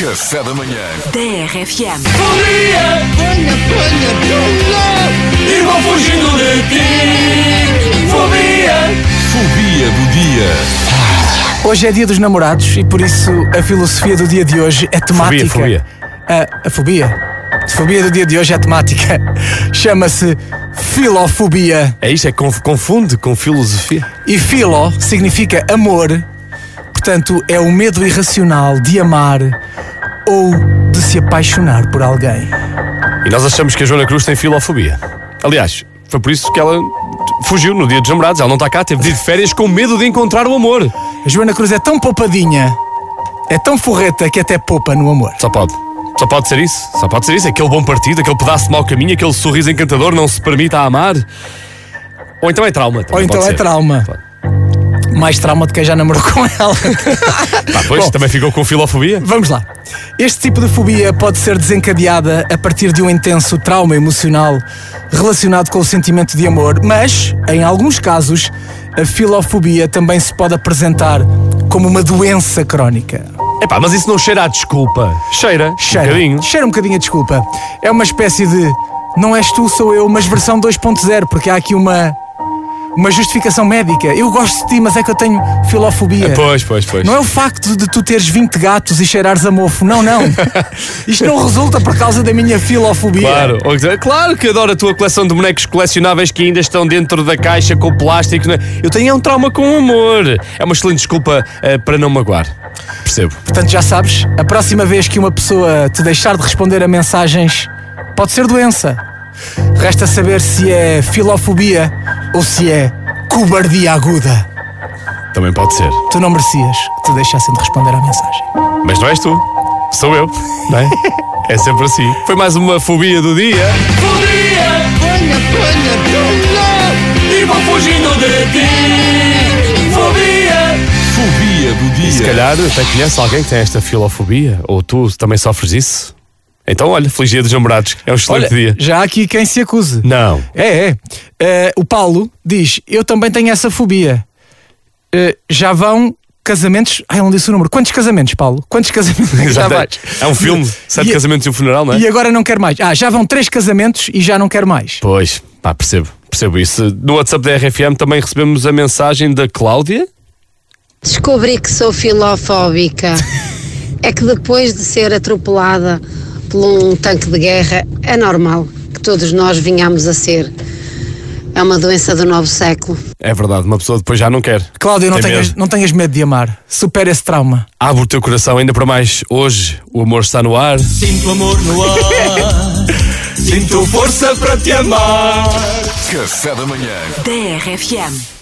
Café da manhã. da RFM. Alegria, Ponha, ponha, ponha. e vou fugindo de ti. Fobia, Fobia do dia. Hoje é dia dos namorados e por isso a filosofia do dia de hoje é temática. fobia. A, a fobia? A fobia do dia de hoje é temática. Chama-se filofobia. É isto, é conf- confunde com filosofia. E filo significa amor, portanto é o medo irracional de amar ou de se apaixonar por alguém. E nós achamos que a Joana Cruz tem filofobia. Aliás, foi por isso que ela fugiu no dia dos namorados. Ela não está cá, teve de ir de férias com medo de encontrar o amor. A Joana Cruz é tão poupadinha, é tão forreta que até poupa no amor. Só pode. Só pode ser isso. Só pode ser isso. Aquele bom partido, aquele pedaço de mau caminho, aquele sorriso encantador não se permita amar. Ou então é trauma. Ou então pode é ser. trauma. Mais trauma de quem já namorou com ela. Pá, pois, Bom. também ficou com filofobia. Vamos lá. Este tipo de fobia pode ser desencadeada a partir de um intenso trauma emocional relacionado com o sentimento de amor, mas, em alguns casos, a filofobia também se pode apresentar como uma doença crónica. Epá, mas isso não cheira a desculpa. Cheira. Cheira, Um bocadinho. cheira um bocadinho a desculpa. É uma espécie de não és tu, sou eu, mas versão 2.0, porque há aqui uma, uma justificação médica. Eu gosto de ti, mas é que eu tenho filofobia. Pois, pois, pois. Não é o facto de tu teres 20 gatos e cheirares a mofo. Não, não. Isto não resulta por causa da minha filofobia. Claro, claro que adoro a tua coleção de bonecos colecionáveis que ainda estão dentro da caixa com plástico. né? Eu tenho um trauma com o amor. É uma excelente desculpa eh, para não magoar. Percebo. Portanto, já sabes, a próxima vez que uma pessoa te deixar de responder a mensagens, pode ser doença. Resta saber se é filofobia ou se é cobardia aguda. Também pode ser. Tu não merecias que te deixassem de responder à mensagem. Mas não és tu. Sou eu. Não é? É sempre assim. Foi mais uma fobia do dia. fobia, Ponha, ponha, ponha. e vou fugindo de ti. Fobia, Fobia do dia. Se calhar até conhece alguém que tem esta filofobia. Ou tu também sofres isso. Então, olha, feliz dia dos namorados. É um excelente Olha, dia. já há aqui quem se acuse. Não. É, é. Eh, o Paulo diz: Eu também tenho essa fobia. Eh, já vão casamentos. Ai, não disse o número. Quantos casamentos, Paulo? Quantos casamentos? já vais? É um filme, sete E- casamentos e um funeral, não é? E agora não quero mais. Ah, já vão três casamentos e já não quero mais. Pois, pá, percebo, percebo isso. No WhatsApp da RFM também recebemos a mensagem da Cláudia. Descobri que sou filofóbica. É que depois de ser atropelada por um tanque de guerra, é normal que todos nós vinhamos a ser. É uma doença do novo século. É verdade, uma pessoa depois já não quer. Cláudio, não Tem tenhas, medo. não tenhas medo de amar. Supera esse trauma. Abre o teu coração ainda para mais. Hoje o amor está no ar. sinto amor no ar. Sinto força para te amar. Café da manhã. Da RFM.